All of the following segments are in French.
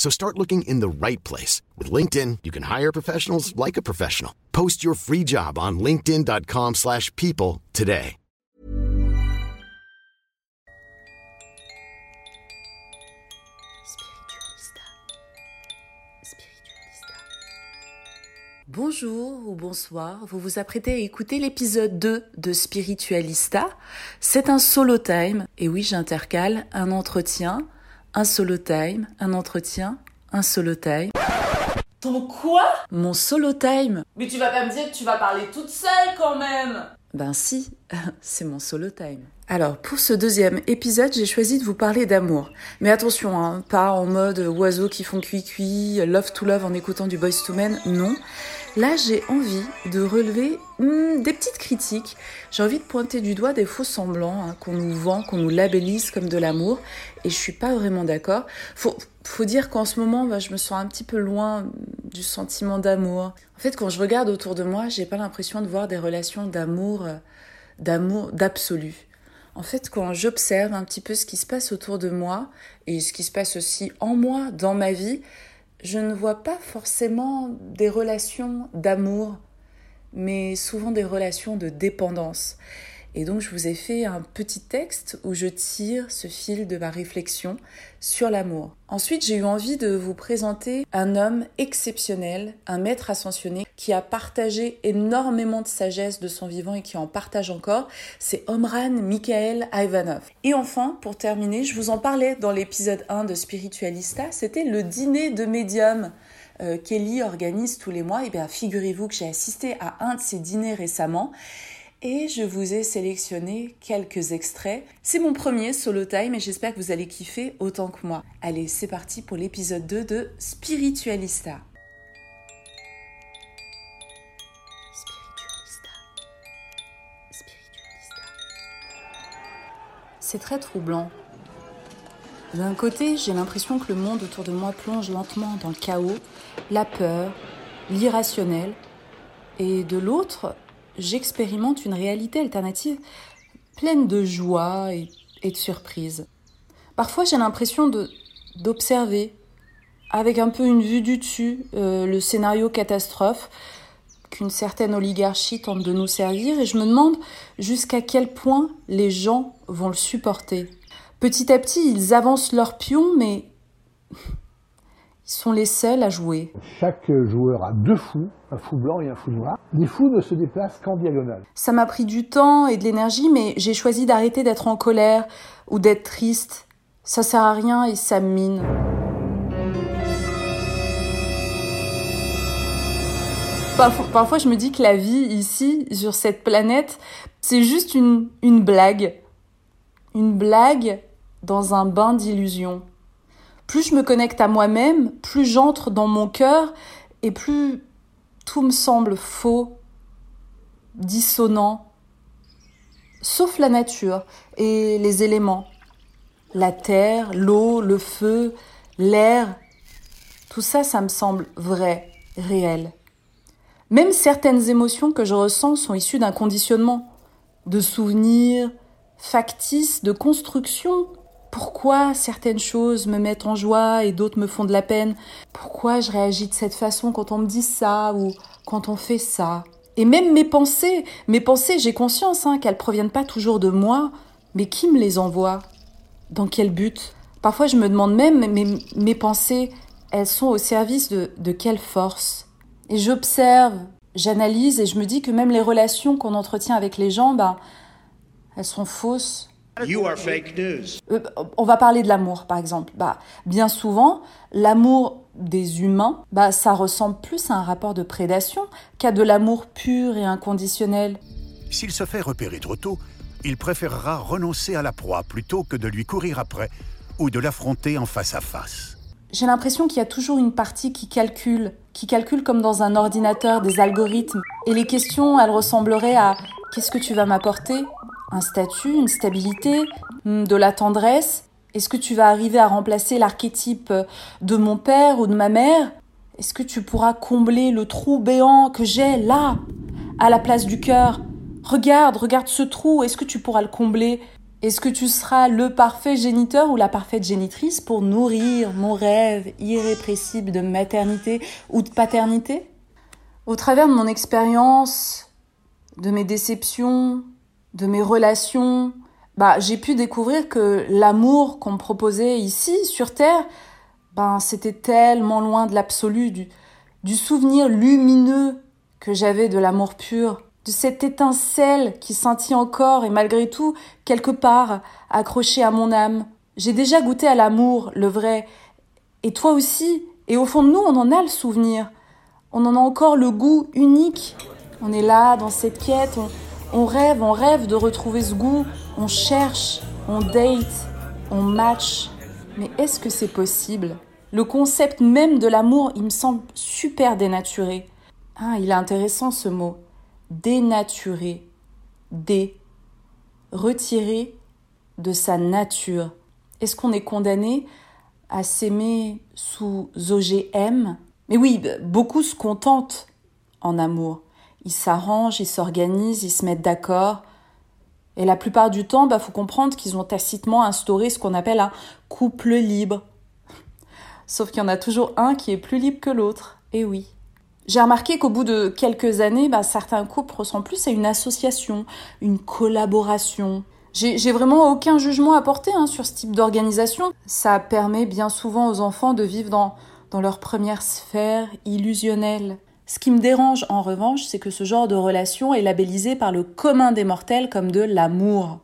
So start looking in the right place. With LinkedIn, you can hire professionals like a professional. Post your free job on linkedin.com slash people today. Bonjour ou bonsoir, vous vous apprêtez à écouter l'épisode 2 de Spiritualista. C'est un solo time, et oui j'intercale un entretien, un solo time, un entretien, un solo time. Ton quoi? Mon solo time Mais tu vas pas me dire que tu vas parler toute seule quand même Ben si, c'est mon solo time. Alors, pour ce deuxième épisode, j'ai choisi de vous parler d'amour. Mais attention, hein, pas en mode oiseaux qui font cuit-cuit, love to love en écoutant du Boys to Men, non. Là, j'ai envie de relever hmm, des petites critiques. J'ai envie de pointer du doigt des faux semblants hein, qu'on nous vend, qu'on nous labellise comme de l'amour. Et je suis pas vraiment d'accord. Faut, faut dire qu'en ce moment, bah, je me sens un petit peu loin du sentiment d'amour. En fait, quand je regarde autour de moi, j'ai pas l'impression de voir des relations d'amour, euh, d'amour, d'absolu. En fait, quand j'observe un petit peu ce qui se passe autour de moi et ce qui se passe aussi en moi, dans ma vie, je ne vois pas forcément des relations d'amour, mais souvent des relations de dépendance. Et donc je vous ai fait un petit texte où je tire ce fil de ma réflexion sur l'amour. Ensuite, j'ai eu envie de vous présenter un homme exceptionnel, un maître ascensionné qui a partagé énormément de sagesse de son vivant et qui en partage encore. C'est Omran Mikhail Ivanov. Et enfin, pour terminer, je vous en parlais dans l'épisode 1 de Spiritualista, c'était le dîner de médium. Euh, Kelly organise tous les mois, et bien figurez-vous que j'ai assisté à un de ces dîners récemment et je vous ai sélectionné quelques extraits. C'est mon premier solo time et j'espère que vous allez kiffer autant que moi. Allez, c'est parti pour l'épisode 2 de Spiritualista. Spiritualista. Spiritualista. C'est très troublant. D'un côté, j'ai l'impression que le monde autour de moi plonge lentement dans le chaos, la peur, l'irrationnel. Et de l'autre, j'expérimente une réalité alternative pleine de joie et, de surprise. Parfois, j'ai l'impression d'observer avec un peu une vue du dessus euh, le scénario catastrophe qu'une certaine oligarchie tente de nous servir et je me demande jusqu'à quel point les gens vont le supporter. Petit à petit, ils avancent leur pion, mais sont les seuls à jouer. Chaque joueur a deux fous, un fou blanc et un fou noir. Les fous ne se déplacent qu'en diagonale. Ça m'a pris du temps et de l'énergie, mais j'ai choisi d'arrêter d'être en colère ou d'être triste. Ça sert à rien et ça mine. Parfois, parfois, je me dis que la vie ici, sur cette planète, c'est juste une, une blague. Une blague dans un bain d'illusions plus je me connecte à moi-même, plus j'entre dans mon cœur et plus tout me semble faux, dissonant, sauf la nature et les éléments. La terre, l'eau, le feu, l'air, tout ça, ça me semble vrai, réel. Même certaines émotions que je ressens sont issues d'un conditionnement, de souvenirs, factice de construction. Pourquoi certaines choses me mettent en joie et d'autres me font de la peine? Pourquoi je réagis de cette façon quand on me dit ça ou quand on fait ça? Et même mes pensées, mes pensées, j'ai conscience hein, qu'elles proviennent pas toujours de moi, mais qui me les envoie? Dans quel but? Parfois je me demande même, mes, pensées, elles sont au service de, quelle force? Et j'observe, j'analyse et je me dis que même les relations qu'on entretient avec les gens, ben, elles sont fausses. You are fake news. Euh, on va parler de l'amour, par exemple. Bah, bien souvent, l'amour des humains, bah, ça ressemble plus à un rapport de prédation qu'à de l'amour pur et inconditionnel. S'il se fait repérer trop tôt, il préférera renoncer à la proie plutôt que de lui courir après ou de l'affronter en face à face. J'ai l'impression qu'il y a toujours une partie qui calcule, qui calcule comme dans un ordinateur des algorithmes. Et les questions, elles ressembleraient à qu'est-ce que tu vas m'apporter? Un statut, une stabilité, hmm, de la tendresse. Est-ce que tu vas arriver à remplacer l'archétype de mon père ou de ma mère? Est-ce que tu pourras combler le trou béant que j'ai là, à la place du cœur? Regarde, regarde ce trou, est-ce que tu pourras le combler? Est-ce que tu seras le parfait géniteur ou la parfaite génitrice pour nourrir mon rêve irrépressible de maternité ou de paternité? Au travers de mon expérience, de mes déceptions, de mes relations, bah, j'ai pu découvrir que l'amour qu'on me proposait ici, sur Terre, ben, c'était tellement loin de l'absolu, du, du souvenir lumineux que j'avais de l'amour pur, de cette étincelle qui sentit encore et malgré tout, quelque part, accrochée à mon âme. J'ai déjà goûté à l'amour, le vrai, et toi aussi, et au fond de nous, on en a le souvenir. On en a encore le goût unique. On est là, dans cette quête, on, on rêve, on rêve de retrouver ce goût, on cherche, on date, on match. Mais est-ce que c'est possible? Le concept même de l'amour, il me semble super dénaturé. Ah, il est intéressant ce mot. Dénaturé. Dé. Retiré de sa nature. Est-ce qu'on est condamné à s'aimer sous OGM Mais oui, beaucoup se contentent en amour ils s'arrangent, ils s'organisent, ils se mettent d'accord. Et la plupart du temps, bah, faut comprendre qu'ils ont tacitement instauré ce qu'on appelle un couple libre. Sauf qu'il y en a toujours un qui est plus libre que l'autre. Et oui. J'ai remarqué qu'au bout de quelques années, bah, certains couples ressemblent plus à une association, une collaboration. J'ai vraiment aucun jugement à porter hein, sur ce type d'organisation. Ça permet bien souvent aux enfants de vivre dans, dans leur première sphère illusionnelle. Ce qui me dérange en revanche, c'est que ce genre de relation est labellisé par le commun des mortels comme de l'amour.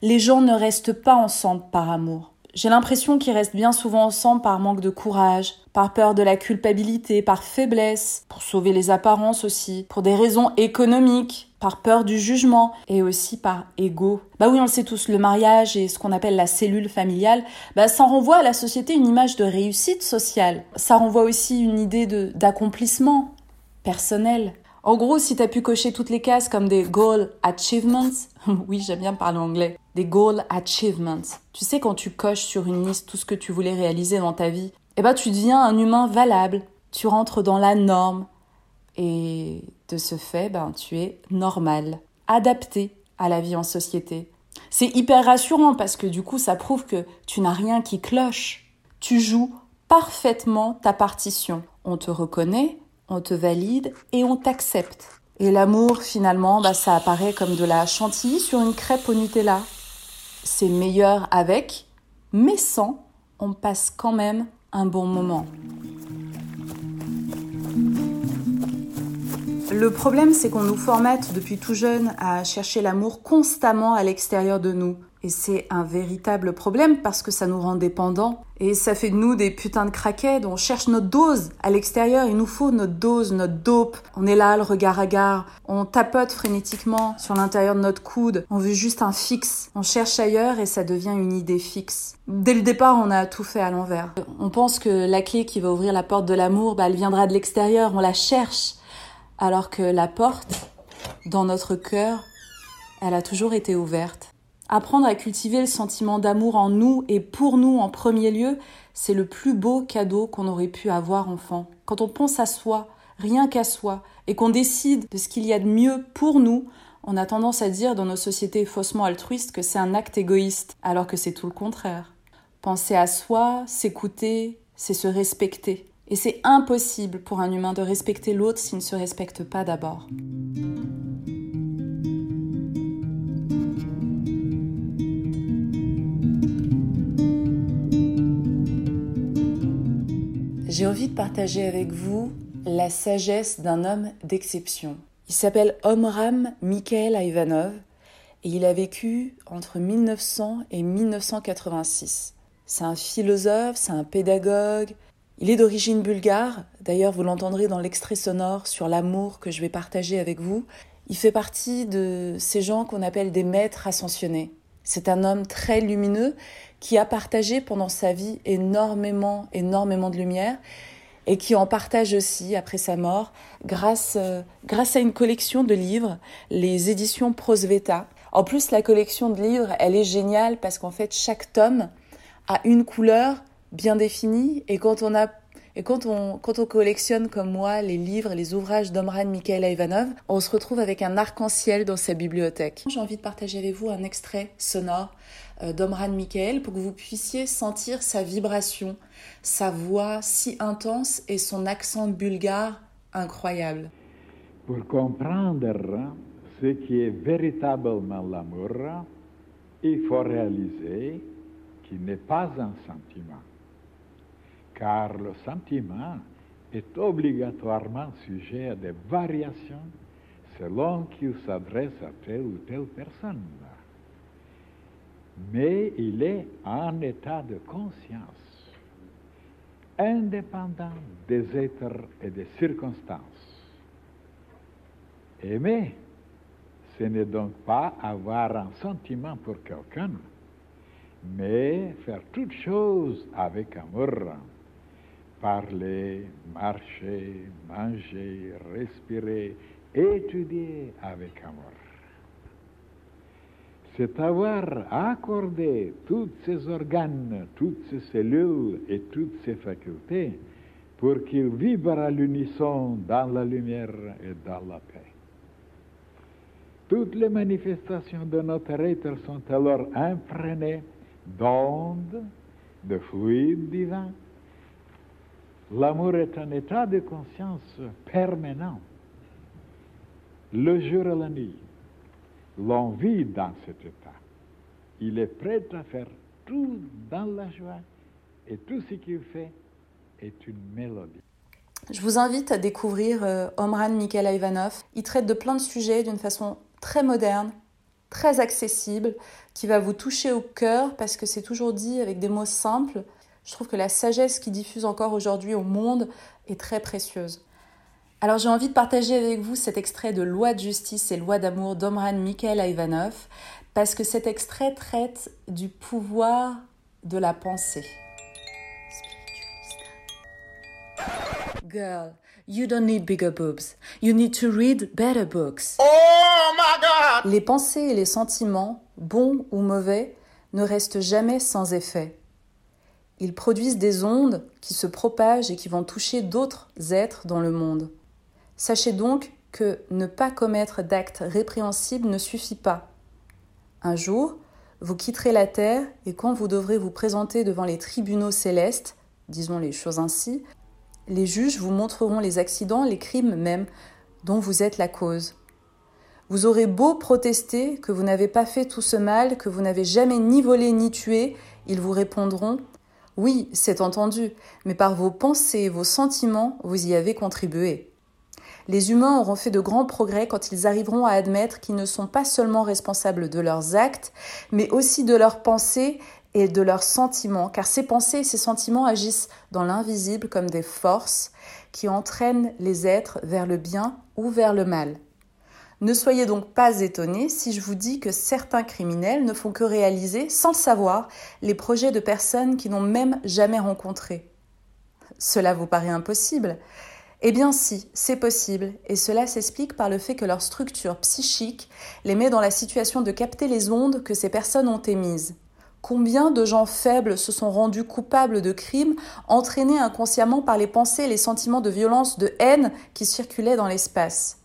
Les gens ne restent pas ensemble par amour. J'ai l'impression qu'ils restent bien souvent ensemble par manque de courage, par peur de la culpabilité, par faiblesse, pour sauver les apparences aussi, pour des raisons économiques, par peur du jugement et aussi par ego. Bah oui, on le sait tous, le mariage et ce qu'on appelle la cellule familiale, bah ça renvoie à la société une image de réussite sociale. Ça renvoie aussi une idée d'accomplissement, personnel. En gros, si tu as pu cocher toutes les cases comme des goal achievements, oui, j'aime bien parler anglais, des goal achievements. Tu sais, quand tu coches sur une liste tout ce que tu voulais réaliser dans ta vie, eh ben, tu deviens un humain valable. Tu rentres dans la norme. Et de ce fait, ben, tu es normal, adapté à la vie en société. C'est hyper rassurant parce que du coup, ça prouve que tu n'as rien qui cloche. Tu joues parfaitement ta partition. On te reconnaît, on te valide et on t'accepte. Et l'amour, finalement, bah, ça apparaît comme de la chantilly sur une crêpe au Nutella. C'est meilleur avec, mais sans, on passe quand même un bon moment. Le problème, c'est qu'on nous formate depuis tout jeune à chercher l'amour constamment à l'extérieur de nous. Et c'est un véritable problème parce que ça nous rend dépendants. Et ça fait de nous des putains de craquettes. On cherche notre dose à l'extérieur. Il nous faut notre dose, notre dope. On est là, le regard à gare. On tapote frénétiquement sur l'intérieur de notre coude. On veut juste un fixe. On cherche ailleurs et ça devient une idée fixe. Dès le départ, on a tout fait à l'envers. On pense que la clé qui va ouvrir la porte de l'amour, bah, elle viendra de l'extérieur. On la cherche. Alors que la porte, dans notre cœur, elle a toujours été ouverte. Apprendre à cultiver le sentiment d'amour en nous et pour nous en premier lieu, c'est le plus beau cadeau qu'on aurait pu avoir enfant. Quand on pense à soi, rien qu'à soi, et qu'on décide de ce qu'il y a de mieux pour nous, On a tendance à dire dans nos sociétés faussement altruistes que c'est un acte égoïste, alors que c'est tout le contraire. Penser à soi, s'écouter, c'est se respecter. Et c'est impossible pour un humain de respecter l'autre s'il ne se respecte pas d'abord. J'ai envie de partager avec vous la sagesse d'un homme d'exception. Il s'appelle Omram Mikhail Ivanov et il a vécu entre 1900 et 1986. C'est un philosophe, c'est un pédagogue. Il est d'origine bulgare, d'ailleurs vous l'entendrez dans l'extrait sonore sur l'amour que je vais partager avec vous. Il fait partie de ces gens qu'on appelle des maîtres ascensionnés. C'est un homme très lumineux qui a partagé pendant sa vie énormément, énormément de lumière et qui en partage aussi après sa mort grâce, euh, grâce à une collection de livres, les éditions Prosveta. En plus, la collection de livres, elle est géniale parce qu'en fait, chaque tome a une couleur bien définie et quand on a et quand on, quand on collectionne comme moi les livres les ouvrages d'Omran Mikhail Ivanov, on se retrouve avec un arc-en-ciel dans sa bibliothèque. J'ai envie de partager avec vous un extrait sonore d'Omran Mikhail pour que vous puissiez sentir sa vibration, sa voix si intense et son accent bulgare incroyable. Pour comprendre ce qui est véritablement l'amour, il faut réaliser qu'il n'est pas un sentiment car le sentiment est obligatoirement sujet à des variations selon qu'il s'adresse à telle ou telle personne. Mais il est en état de conscience, indépendant des êtres et des circonstances. Aimer, ce n'est donc pas avoir un sentiment pour quelqu'un, mais faire toutes choses avec amour parler, marcher, manger, respirer, étudier avec amour. C'est avoir accordé tous ces organes, toutes ces cellules et toutes ces facultés pour qu'ils vibrent à l'unisson dans la lumière et dans la paix. Toutes les manifestations de notre être sont alors imprégnées d'ondes, de fluides divins, L'amour est un état de conscience permanent. Le jour et la nuit, l'on vit dans cet état. Il est prêt à faire tout dans la joie et tout ce qu'il fait est une mélodie. Je vous invite à découvrir euh, Omran Mikhail Ivanov. Il traite de plein de sujets d'une façon très moderne, très accessible, qui va vous toucher au cœur parce que c'est toujours dit avec des mots simples je trouve que la sagesse qui diffuse encore aujourd'hui au monde est très précieuse. Alors j'ai envie de partager avec vous cet extrait de Loi de justice et loi d'amour d'Omran Mikhail Ivanov parce que cet extrait traite du pouvoir de la pensée. Girl, you don't need bigger boobs. You need to read better books. Oh my God! Les pensées et les sentiments, bons ou mauvais, ne restent jamais sans effet. Ils produisent des ondes qui se propagent et qui vont toucher d'autres êtres dans le monde. Sachez donc que ne pas commettre d'actes répréhensibles ne suffit pas. Un jour, vous quitterez la Terre et quand vous devrez vous présenter devant les tribunaux célestes, disons les choses ainsi, les juges vous montreront les accidents, les crimes même, dont vous êtes la cause. Vous aurez beau protester que vous n'avez pas fait tout ce mal, que vous n'avez jamais ni volé ni tué, ils vous répondront oui, c'est entendu, mais par vos pensées et vos sentiments, vous y avez contribué. Les humains auront fait de grands progrès quand ils arriveront à admettre qu'ils ne sont pas seulement responsables de leurs actes, mais aussi de leurs pensées et de leurs sentiments, car ces pensées et ces sentiments agissent dans l'invisible comme des forces qui entraînent les êtres vers le bien ou vers le mal. Ne soyez donc pas étonnés si je vous dis que certains criminels ne font que réaliser, sans le savoir, les projets de personnes qui n'ont même jamais rencontré. Cela vous paraît impossible Eh bien si, c'est possible, et cela s'explique par le fait que leur structure psychique les met dans la situation de capter les ondes que ces personnes ont émises. Combien de gens faibles se sont rendus coupables de crimes entraînés inconsciemment par les pensées et les sentiments de violence, de haine qui circulaient dans l'espace?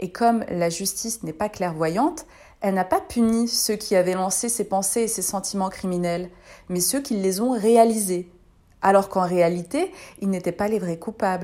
Et comme la justice n'est pas clairvoyante, elle n'a pas puni ceux qui avaient lancé ces pensées et ces sentiments criminels, mais ceux qui les ont réalisés, alors qu'en réalité, ils n'étaient pas les vrais coupables.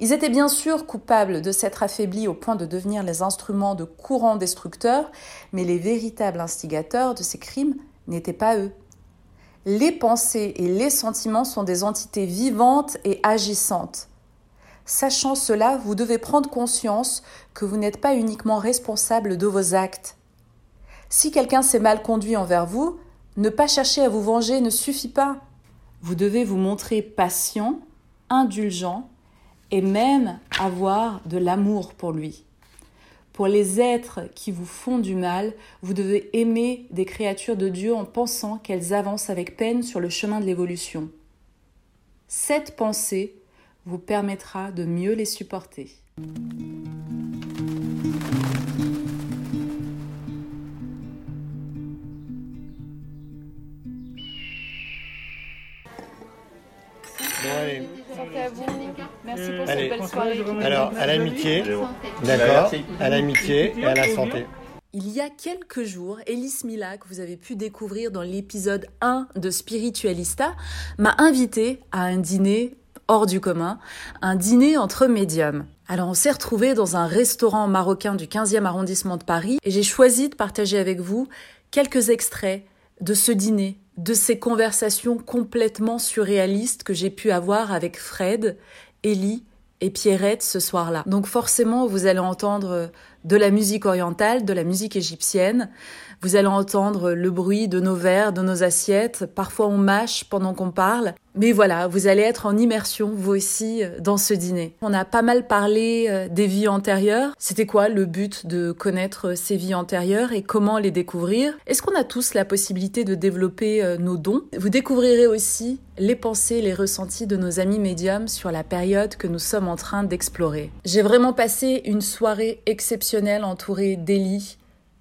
Ils étaient bien sûr coupables de s'être affaiblis au point de devenir les instruments de courants destructeurs, mais les véritables instigateurs de ces crimes n'étaient pas eux. Les pensées et les sentiments sont des entités vivantes et agissantes. Sachant cela, vous devez prendre conscience que vous n'êtes pas uniquement responsable de vos actes. Si quelqu'un s'est mal conduit envers vous, ne pas chercher à vous venger ne suffit pas. Vous devez vous montrer patient, indulgent et même avoir de l'amour pour lui. Pour les êtres qui vous font du mal, vous devez aimer des créatures de Dieu en pensant qu'elles avancent avec peine sur le chemin de l'évolution. Cette pensée vous permettra de mieux les supporter. Santé à vous. Merci pour Allez. cette belle soirée. Alors, à l'amitié, d'accord À l'amitié et à la santé. Il y a quelques jours, Elise Mila, que vous avez pu découvrir dans l'épisode 1 de Spiritualista, m'a invité à un dîner hors du commun, un dîner entre médiums. Alors on s'est retrouvés dans un restaurant marocain du 15e arrondissement de Paris et j'ai choisi de partager avec vous quelques extraits de ce dîner, de ces conversations complètement surréalistes que j'ai pu avoir avec Fred, Ellie et Pierrette ce soir-là. Donc forcément, vous allez entendre de la musique orientale, de la musique égyptienne. Vous allez entendre le bruit de nos verres, de nos assiettes. Parfois, on mâche pendant qu'on parle. Mais voilà, vous allez être en immersion, vous aussi, dans ce dîner. On a pas mal parlé euh, des vies antérieures. C'était quoi le but de connaître ces vies antérieures et comment les découvrir? Est-ce qu'on a tous la possibilité de développer euh, nos dons? Vous découvrirez aussi les pensées, les ressentis de nos amis médiums sur la période que nous sommes en train d'explorer. J'ai vraiment passé une soirée exceptionnelle entourée d'Elie,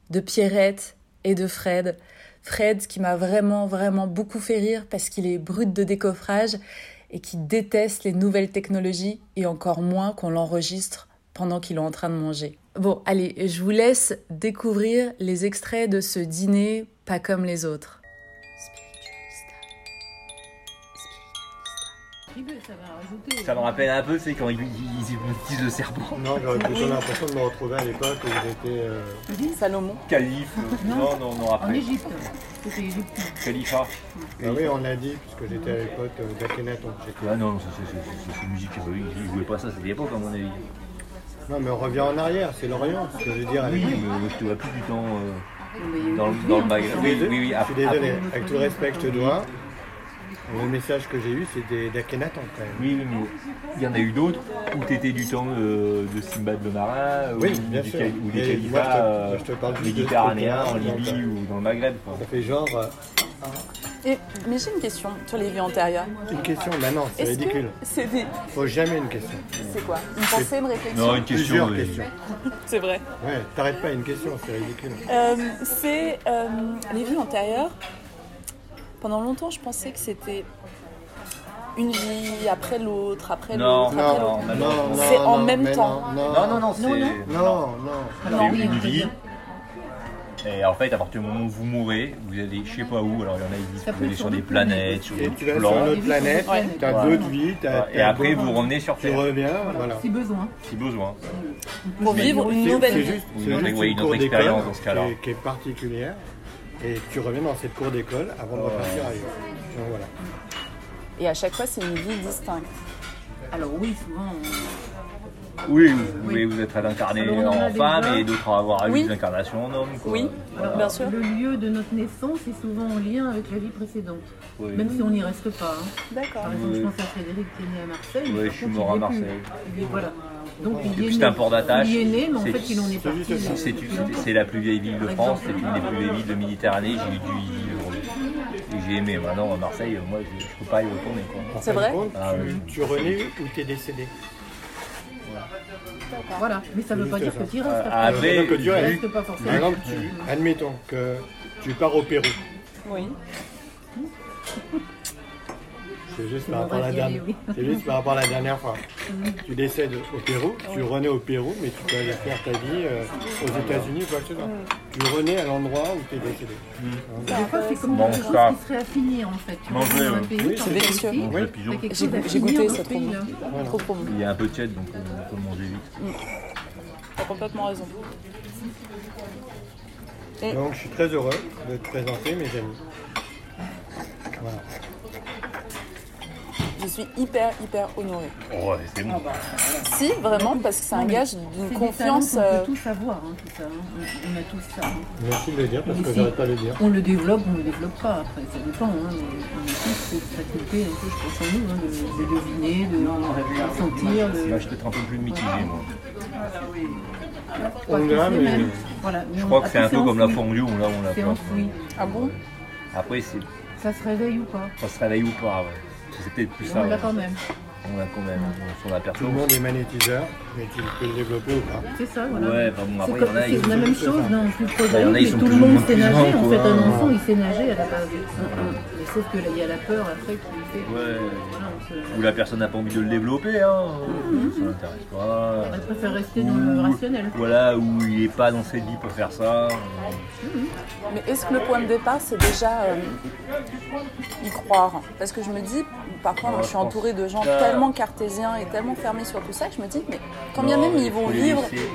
de Pierrette et de Fred. Fred qui m'a vraiment vraiment beaucoup fait rire parce qu'il est brut de décoffrage et qui déteste les nouvelles technologies et encore moins qu'on l'enregistre pendant qu'il est en train de manger. Bon, allez, je vous laisse découvrir les extraits de ce dîner pas comme les autres. Ça me rappelle un peu, c'est quand ils, ils hypnotisent le serpent. Non, j'aurais plutôt l'impression de me retrouver à l'époque où j'étais. euh, Salomon. Calife. euh, Non, non, non, après. Égypte. C'était égyptien. Khalifa. Ah oui, on l'a dit, puisque j'étais à l'époque euh, d'Akhenaton. J'étais- Ah non, non, ça, c'est- c'est c'est- c'est musique. euh, Ils ils jouaient pas ça, c'était l'époque à mon avis. Non, mais on revient en arrière, c'est l'Orient, ce que je veux dire. Oui, avec- mais je te vois plus du temps euh, dans, le- dans le Je magasin. Oui, oui, oui. je après- suis désolé. Avec tout le respect que je te dois, le message que j'ai eu, c'était d'Akhenaton quand même. Oui, oui, mais il y en a eu d'autres où tu étais du temps de, de Simbad le marin, Oui, ou, bien du sûr. ou des califats moi, je te- euh, moi, je te parle juste de ce méditerranéens en Libye donc, ou dans le Maghreb. quoi. Ça fait genre. euh, Et, mais j'ai une question sur les vies antérieures. une question, bah non, c'est Est-ce ridicule. que c'est des... Faut jamais une question. C'est quoi Une pensée, une réflexion Non, une question. Oui. C'est vrai. Ouais, t'arrêtes pas une question, c'est ridicule. Euh, c'est euh, les vies antérieures. Pendant longtemps, je pensais que c'était une vie après l'autre, après Non, l'autre, après non, l'autre. non, non, non, C'est en non, même temps. Non, Non, non, non, c'est. Non, non. Non, non. C'est Non, une vie Et en fait, à partir du moment où vous mourrez, vous allez je sais pas où. Alors il y en a qui disent vous allez sur des planètes, sur d'autres tu vas sur plans. une autre planète, tu as d'autres vies, Et après, vous revenez sur Tu Terre, reviens, voilà. Si besoin. si besoin. Pour vivre une nouvelle vie. c'est juste oui, une autre expérience dans ce cas-là. qui est particulière. Et tu reviens dans cette cour d'école avant de repartir ailleurs. Donc voilà. Et à chaque fois, c'est une vie distincte. Alors oui, souvent. Oui, vous pouvez vous être incarné on en femme et d'autres avoir eu Oui. des incarnations en homme. Quoi. Oui, Voilà. bien sûr. Le lieu de notre naissance est souvent en lien avec la vie précédente. Oui. Même si on n'y reste pas. hein. D'accord. Par exemple, Oui. je pense à Frédéric qui est né à Marseille. Oui, mais je suis mort il à plus. Marseille. Voilà. Donc c'est un port d'attache. Il est né, mais en C'est- fait, il en est parti. ça. C'est la plus vieille ville de France, c'est une des plus vieilles villes de Méditerranée. J'ai eu dû y vivre. Et j'ai aimé. Maintenant, à Marseille, moi, je, je peux pas y retourner. C'est vrai Ah tu, oui. tu renais ou t'es décédé. Voilà. Mais ça ne veut pas dire ça. que tu y restes. Euh, après, Donc, tu tu restes. restes pas forcément. Par exemple, tu, admettons que tu pars au Pérou. Oui. C'est juste, par rapport à la dernière- oui. c'est juste par rapport à la dernière fois. Tu décèdes au Pérou, tu renais au Pérou, mais tu peux aller faire ta vie euh, aux États-Unis ou quoi que ce soit. Tu renais à l'endroit où tu es décédé. Des fois, c'est comme Bon, quelque chose ça. qui serait affiné en fait. Tu Manger, dans un pays, Oui, c'est délicieux. J'ai goûté, c'est trop bon. Il y a un peu de tiède, donc on peut manger vite. T'as complètement raison. Donc je suis très heureux de te présenter mes amis. Voilà. Je suis hyper, hyper honorée. Oh, c'est bon. Si, vraiment, parce que c'est un Non, gage d'une confiance. talents euh, peut tous avoir, hein, tout ça. hein. On, on a tous ça. hein. Merci de le dire parce Mais que si j'arrête pas de le dire. On le développe, on le développe pas. Après, ça dépend. Hein, on a tous cette faculté un peu, je pense, en nous, hein, de, de deviner, de, de sentir, de. Là, je suis peut-être un peu plus mitigé, moi. pas On l'a, mais-. Voilà, mais Je on- crois que ah, c'est un peu comme la fondue, on l'a, on l'a C'est pas. enfoui. Ah bon? Après, c'est, Ça se réveille ou pas? Ça se réveille ou pas. ouais. C'est peut-être plus ça. On l'a quand même. On l'a quand même. On s'en Tout le monde est magnétiseur, mais tu peux le développer ou pas. C'est ça, voilà. Ouais, bah bon, C'est après, il y comme- en a, ils c'est la même chose dans plus Bah, prosaïque, en a, ils mais sont tout plus le monde sait nager. En fait, un enfant, il sait nager à la base. Sauf que là, il y a la peur après qui fait que. Ouais. Voilà, on se- Ou la personne n'a pas envie de le développer, hein. Ça l'intéresse pas. Elle préfère rester dans le rationnel. Voilà, où il n'est pas dans cette vie pour faire ça. Mais est-ce que le point de départ, c'est déjà euh, y croire? Parce que je me dis, parfois, moi, Ouais, je suis entourée de gens tellement cartésiens et tellement fermés sur tout ça que je me dis, mais quand bien Non, même mais ils il vont faut les vivre laisser.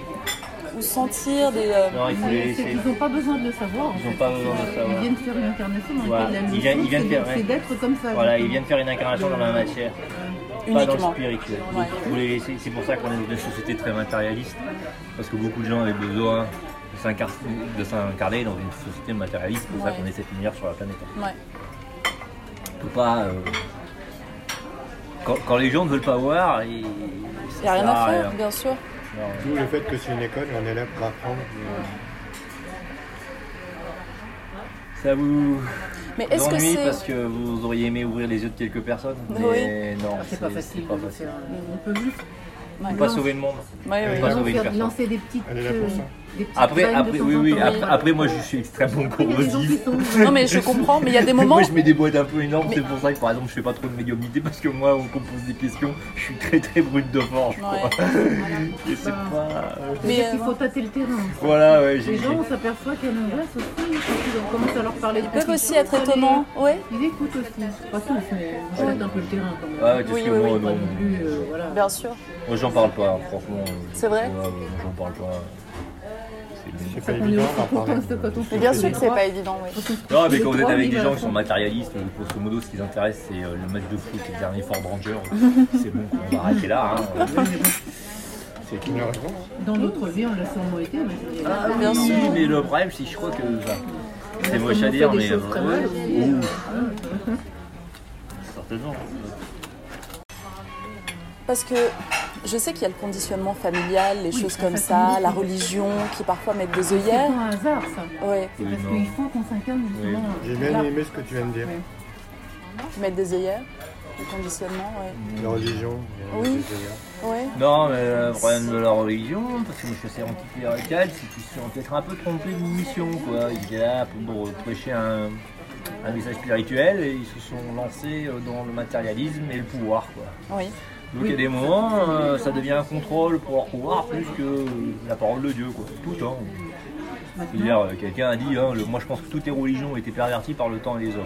Ou sentir des. euh, Non, il faut les C'est laisser. qu'ils n'ont pas besoin de le savoir. Ils n'ont fait. pas besoin de le Ils savoir. viennent faire une incarnation dans Voilà. laquelle la Ils viennent- leçon, ils viennent c'est faire- de- c'est d'être comme ça. Voilà, ils viennent faire une incarnation dans la matière. Pas dans le uniquement. spirituel. Ouais. Les laisser. C'est pour ça qu'on est dans une société très matérialiste. Parce que beaucoup de gens avaient besoin de s'incar- de s'incarner dans une société matérialiste. C'est pour ça qu'on est cette lumière sur la planète. Ouais. Pas. euh, Quand, quand les gens ne veulent pas voir, il Il n'y a rien à faire, bien sûr. D'où le fait que c'est une école, on est là pour apprendre. Ça vous Mais est-ce que ennuie c'est- parce que vous auriez aimé ouvrir les yeux de quelques personnes Oui. Mais non, Ah, C'est pas facile. pas de facile. faire- On peut juste On peut pas sauver le monde. Ouais, On ouais. pas sauver une faire- personne. lancer des petites. Elle est là pour ça. Euh, Après, après, oui, oui. Après, après, moi, je suis extrêmement corrosif. Non, mais je comprends, mais il y a des moments. Moi, je mets des boîtes un peu énormes. C'est pour ça que, par exemple, je fais pas trop de médiumnité parce que moi, on compose des questions. Je suis très, très brut de force. quoi. Et c'est Bah, pas. Mais Mais, il euh, faut tâter le terrain. Voilà, ouais. j'ai- Les gens, on s'aperçoit qu'à l'inverse aussi, quand on commence à leur parler Ils peuvent aussi être étonnants. Ouais, Ils écoutent aussi. Pas tous, mais on un peu le terrain quand même. Ouais, parce Oui, que oui, moi, oui. Euh, voilà. bien sûr. Moi, j'en parle pas, franchement. C'est vrai Ouais, ouais, j'en parle pas. C'est- pas On est évident aussi quand on fait bien sûr que c'est pas évident, oui. Non, mais quand vous êtes avec des gens qui sont matérialistes, grosso modo, ce qui les intéresse, c'est euh, le match de foot et le dernier Ford Ranger. c'est bon, on va arrêter là. hein. Dans notre vie, on l'a sûrement été. mais Ah, Bien oui, mais le problème, c'est je crois que. enfin, c'est moche à dire, mais. euh, aussi. ouh. Certainement. Parce que je sais qu'il y a le conditionnement familial, les Oui, choses comme ça, la religion qui parfois mettent des C'est œillères. pas un hasard, ça. C'est Oui, parce qu'il faut qu'on s'incarne justement. J'ai bien là. aimé ce que tu viens de dire. mettre des œillères, le conditionnement, ouais. La religion, Oui. Ouais. Non, mais le problème de la religion, parce que moi je suis assez anticlérical, c'est qu'ils se sont peut-être un peu trompés de mission, quoi. Ils étaient là pour prêcher un, un message spirituel et ils se sont lancés euh, dans le matérialisme et le pouvoir, quoi. Oui. Donc il y a des moments, euh, ça devient un contrôle pour leur pouvoir plus que la parole de Dieu, quoi. Tout le temps. C'est-à-dire, euh, quelqu'un a dit, hein, le- moi je pense que toutes les religions ont été perverties par le temps et les hommes.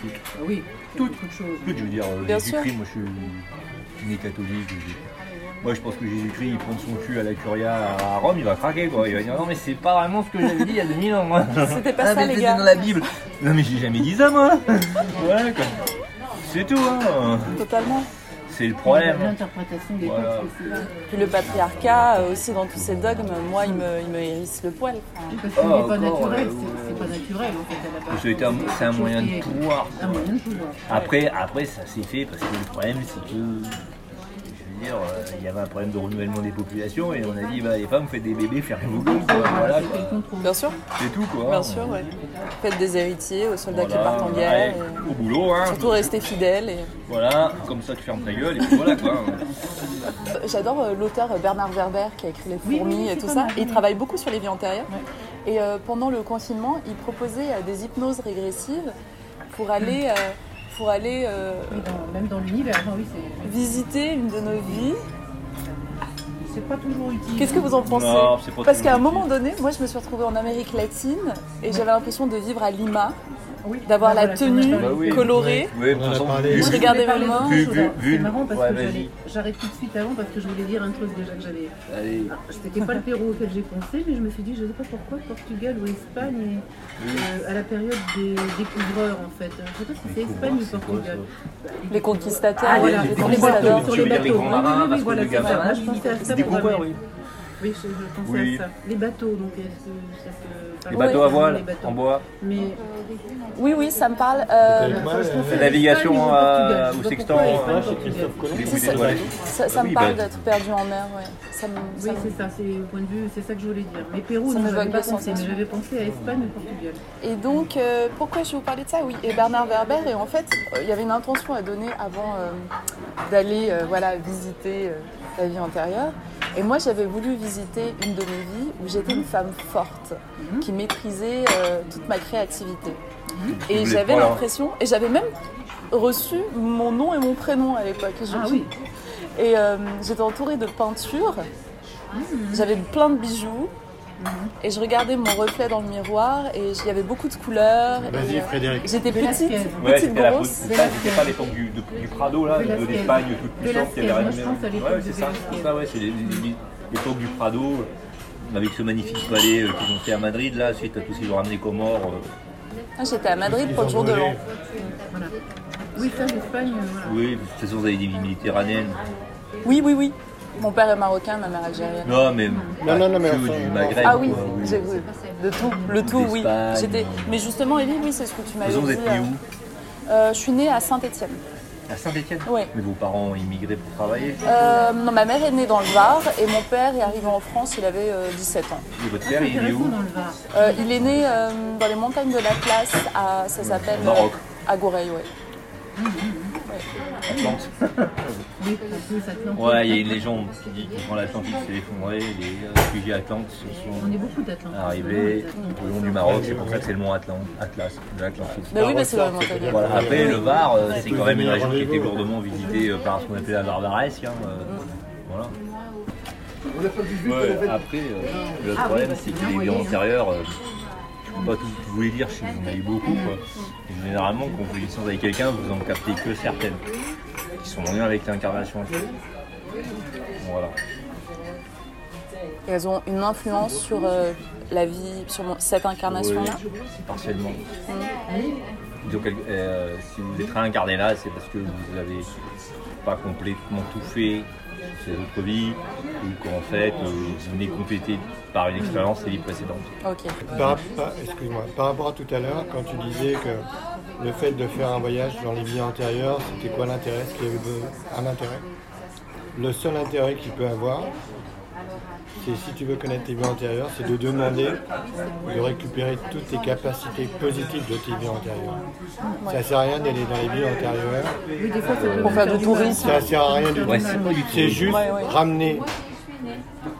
Toutes. Ah oui, toutes, de choses. Toutes, je veux dire, euh, Jésus-Christ, moi je suis né catholique. je- Moi je pense que Jésus-Christ, il prend son cul à la curia à Rome, il va craquer quoi. Il va dire, non mais c'est pas vraiment ce que j'avais dit il y a 2000 ans moi. C'était pas Ah, ça, mais les gars. dans la Bible. Non mais j'ai jamais dit ça moi. voilà quoi. C'est tout hein. Totalement. C'est le problème. L'interprétation des Voilà. textes aussi. Puis le patriarcat euh, aussi dans tous ces dogmes, moi il me, il me hérisse le poil. Enfin, Parce qu'il Ah, n'est pas encore, naturel, ouais, c'est- c'est pas naturel en fait. pas- C'est un- un moyen de pouvoir. Un moyen de pouvoir. Après, après ça s'est fait parce que le problème c'est que, je veux dire, euh, il y avait un problème de renouvellement des populations et on a dit, bah, les femmes, faites des bébés, fermez vos gueules, quoi. Voilà, quoi. Bien sûr. C'est tout quoi. Bien sûr, ouais. Faites des héritiers aux soldats qui partent en ouais, guerre. et Au boulot, hein. Surtout rester fidèles. Et... Voilà, comme ça tu fermes ta gueule et puis voilà quoi. J'adore euh, l'auteur Bernard Werber qui a écrit Les fourmis oui, et tout ça. Et il travaille beaucoup sur les vies antérieures. Et euh, pendant le confinement, il proposait euh, des hypnoses régressives pour aller, euh, pour aller euh, Oui, dans- même dans l'univers, oui, c'est visiter une de nos vies. C'est pas toujours utile. Qu'est-ce que vous en pensez Non, Parce qu'à un moment donné, moi je me suis retrouvée en Amérique latine et j'avais l'impression de vivre à Lima, Oui. d'avoir Ah, la tenue les- oui. colorée. Oui, On parlé. vu- Je Moi, regardais alors. vu- C'est marrant parce Ouais, que j'arrête tout de suite avant parce que je voulais dire un truc déjà que j'avais. Alors, C'était pas le Pérou auquel j'ai pensé, mais je me suis dit, je sais pas pourquoi, Portugal ou Espagne, euh, à la période des découvreurs en fait. Je sais pas si c'est Espagne ou Portugal. Les conquistateurs, Ah, voilà, les sur les bateaux, les les bateaux. grands Oui, voilà, c'est ça. Moi, je pensais à ça. pour. Oui. Je, je pensais Oui. à ça. Les bateaux, donc est-ce que ça se Les parle bateaux à voile, les bateaux en bois. Mais Oui, oui, ça me parle. Euh, euh, pensais à navigation ou à- sais pas sextant, euh, ça, ça, Oui, me parle bah, d'être perdu en mer, ouais. Ça me, Oui, ça me- c'est ça, c'est au point de vue, c'est ça que je voulais dire. Mais Pérou, Ça non, j'avais pas pensé, mais j'avais pensé à Espagne ou Portugal. Et donc, euh, pourquoi je vais vous parler de ça? Oui, et Bernard Werber, et en fait, euh, il y avait une intention à donner avant euh, d'aller euh, voilà, visiter euh, la vie antérieure. Et moi, j'avais voulu visiter une de mes vies où j'étais une femme forte, qui maîtrisait euh, toute ma créativité. Et voulais j'avais l'impression, et j'avais même reçu mon nom et mon prénom à l'époque. Et Ah oui. Et euh, j'étais entourée de peintures, j'avais plein de bijoux. Et je regardais mon reflet dans le miroir et il y avait beaucoup de couleurs. Vas-y, euh, Frédéric. J'étais petite, Ouais, petite grosse. c'était pas l'époque du, du Prado là, de l'Espagne toute puissante qui avait Ouais, c'est ça, ça, ouais, c'est l'époque du Prado avec ce magnifique palais euh, qu'ils ont fait à Madrid là, suite à tout ce qu'ils ont ramené Comores. euh. Ah, J'étais à Madrid pour le jour de l'an. Voilà. Oui, ça, l'Espagne, voilà. Oui, de toute façon vous avez des villes méditerranéennes. Oui, oui, oui. Mon père est marocain, ma mère algérienne. Non mais, Non, non, non, mais que enfin, du Maghreb. Ah oui, quoi, oui. j'ai vu. De tout, le tout, oui. J'étais. Mais justement, Élie, oui, c'est ce que tu m'avais façon, dit. vous êtes né euh, où euh, Je suis née à Saint-Étienne. À Saint-Etienne Ouais. Mais vos parents ont immigré pour travailler? Euh, non, ma mère est née dans le Var et mon père est arrivé en France, il avait euh, 17 ans. Et votre Ah, père, il est intéressant où? dans le Var. Euh, il est né euh, dans les montagnes de l'Atlas, à, ça s'appelle. Maroc. à Goreil, ouais. Atlante Oui. Ouais, il y a une légende qui dit que quand l'Atlantique s'est effondré, les euh, réfugiés atlantes se On sont arrivés au long du Maroc, c'est pour ça que c'est le mont Atlan- Atlas, de l'Atlantique. Bah oui, bah, c'est. Voilà. Après, le Var, euh, c'est quand même une région qui a été lourdement visitée euh, par ce qu'on appelle la Barbaresque. hein, euh, voilà. Ouais, après, euh, le Ah problème, bah, c'est que bien les envoyé, vies hein. antérieures, euh, peux pas tout vous les dire, je vous en a eu beaucoup. Quoi. Et généralement, quand vous vivez avec quelqu'un, vous en captez que certaines, qui sont en lien avec l'incarnation. Voilà. Et elles ont une influence sur euh, la vie, sur cette incarnation-là. Oui, partiellement. Donc, euh, si vous êtes réincarné là, c'est parce que vous n'avez pas complètement tout fait ces autres vies, ou qu'en fait, euh, vous venez compléter par une expérience les vies précédentes. Ok. Par, par- excuse-moi, par rapport à tout à l'heure, quand tu disais que le fait de faire un voyage dans les vies antérieures, c'était quoi l'intérêt? Est-ce qu'il y avait de- un intérêt? Le seul intérêt qu'il peut avoir, c'est si tu veux connaître tes vies antérieures, c'est de demander de récupérer toutes tes capacités positives de tes vies antérieures. Ça sert à rien d'aller dans les vies antérieures. Oui, des fois, ça peut Pour faire du tourisme. Ça sert à rien du tout. Ouais, c'est juste Ouais, ouais. ramener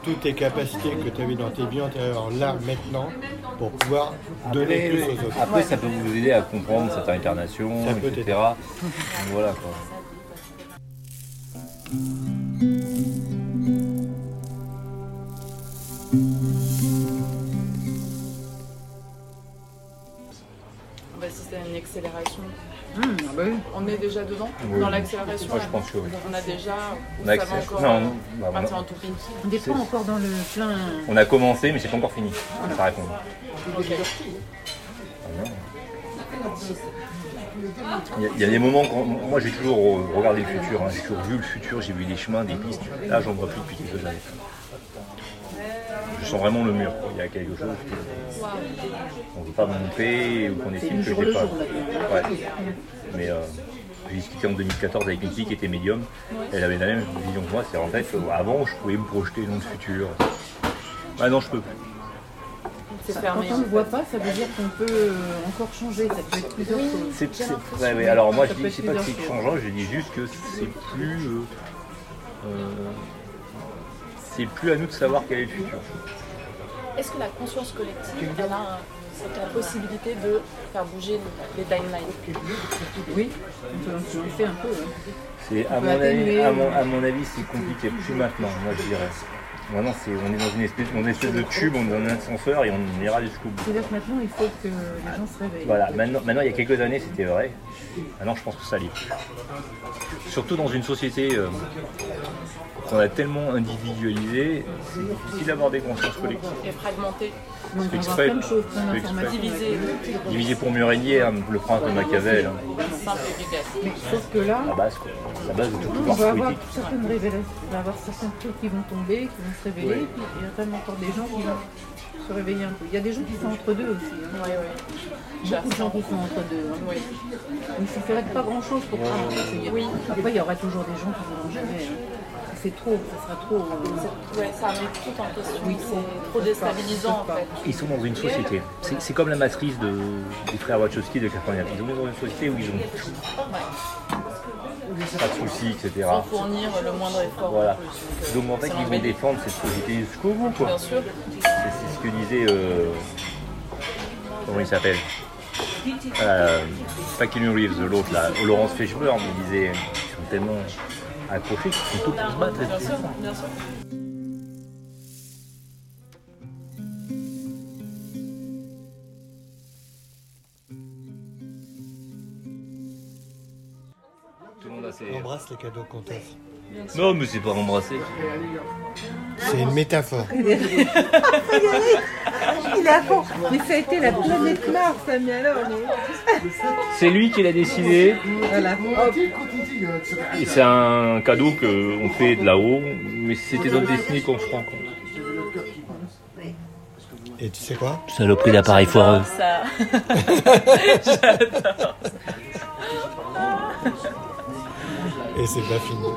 toutes tes capacités que tu avais dans tes vies antérieures là, maintenant, pour pouvoir donner plus aux autres. Après, ça peut vous aider à comprendre cette incarnation, Ça etc. Voilà quoi. L'accélération. Mmh, ah bah oui. On est déjà dedans Oui. Dans l'accélération Moi, je pense que oui. On a déjà. On a encore non, euh, non, bah, on a- partir en toupie On n'est pas encore dans le plein. On a commencé, mais c'est pas encore fini. Ça répond. Ok. Il y, a, il y a des moments quand moi j'ai toujours regardé le futur, hein. j'ai toujours vu le futur, j'ai vu des chemins, des pistes. Là j'en vois plus depuis quelques années. Je vraiment le mur. quoi. Il y a quelque chose qu'on ne veut pas me montrer ou qu'on estime que le pas. jour, là. Ouais. Mais euh, j'ai discuté en 2014 avec une fille qui était médium. Elle avait la même vision que moi. C'est en fait avant je pouvais me projeter dans le futur. Maintenant je peux plus. Quand on ne voit pas, ça veut dire qu'on peut euh, encore changer. Ça peut être plusieurs choses. C'est- c'est- ouais, ouais, alors moi je Ça dis c'est pas que c'est changeant, je dis juste que c'est plus euh, euh, c'est plus à nous de savoir quel est le futur. Est-ce que la conscience collective, elle a la possibilité de faire bouger les timelines? Oui, on peut influencer un peu. hein. C'est à mon avis, atténuer, à mon, euh, à mon avis c'est compliqué, plus maintenant, moi je dirais. Maintenant c'est on est dans une espèce, dans une espèce de tube, on est dans un ascenseur et on ira jusqu'au bout. C'est-à-dire que maintenant, il faut que les gens se réveillent. Voilà, maintenant, maintenant il y a quelques années c'était vrai. Maintenant je pense que ça l'est plus. Surtout dans une société euh, qu'on a tellement individualisée, c'est difficile d'avoir des consciences collectives. et fragmentée Donc, on va avoir exprès. Divisée. Divisé pour mieux régner, hein, le prince de Machiavel, hein. Simple et efficace. Mais sauf que là, la base, quoi. la base de tout on va avoir certaines révélations. On va avoir certains trucs qui vont tomber, qui vont se révéler. Oui. Et puis il y a tellement encore des gens qui vont se réveiller un peu. Il y a des gens qui sont entre deux aussi. hein. Oui, oui. Beaucoup de gens qui sont entre deux. hein. Oui. Il ne suffirait pas grand-chose pour travailler. Oui. Après, il y aura toujours des gens qui ne voudront jamais. hein. C'est trop, ça sera trop. euh, Ouais, ça remet tout en question. Oui, c'est trop déstabilisant en fait. Ils sont dans une société. C'est c'est comme la matrice de, des frères Wachowski de 89. Ils sont dans une société où ils ont tout. Pas de soucis, etc. Sans fournir le moindre effort Voilà. en plus. Donc en fait, c'est ils vont défendre cette société jusqu'au bout. Quoi. Bien sûr. C'est c'est ce que disait. euh, comment il s'appelle? Euh, Pas Keanu Reeves, l'autre là, Laurence Fishburne, il disait ils sont tellement accrochés qu'ils sont tous pour se battre. Bien sûr, bien sûr. Tout le monde a ses. On embrasse les cadeaux qu'on t'offre. Non, mais c'est pas embrasser. C'est une métaphore. Il est à fond. Mais ça a été la planète Mars, ça, mais alors. mais- C'est lui qui l'a décidé. Voilà. Et c'est un cadeau qu'on fait de là-haut, mais c'était notre destinée qu'on se rend compte. Et tu sais quoi? Saloperie d'appareil foireux. Ça. Et c'est pas fini.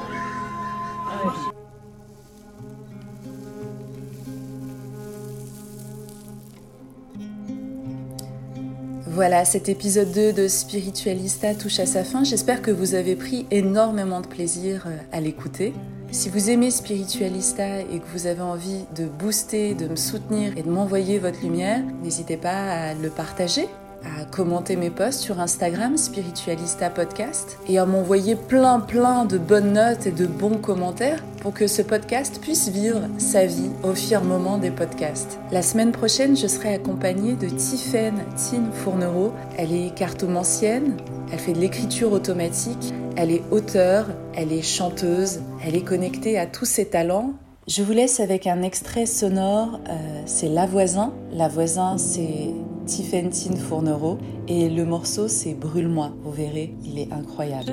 Voilà, cet épisode 2 de Spiritualista touche à sa fin. J'espère que vous avez pris énormément de plaisir euh, à l'écouter. Si vous aimez Spiritualista et que vous avez envie de booster, de me soutenir et de m'envoyer votre lumière, n'hésitez pas à le partager, à commenter mes posts sur Instagram Spiritualista Podcast et à m'envoyer plein plein de bonnes notes et de bons commentaires pour que ce podcast puisse vivre sa vie au firmament des podcasts. La semaine prochaine, je serai accompagnée de Tiffaine Tine Fournereau. Elle est cartomancienne, elle fait de l'écriture automatique, elle est auteure, elle est chanteuse, elle est connectée à tous ses talents. Je vous laisse avec un extrait sonore, euh, c'est La Voisin. La Voisin, c'est Tiffaine Tine Fournereau et le morceau, c'est Brûle-moi. Vous verrez, il est incroyable.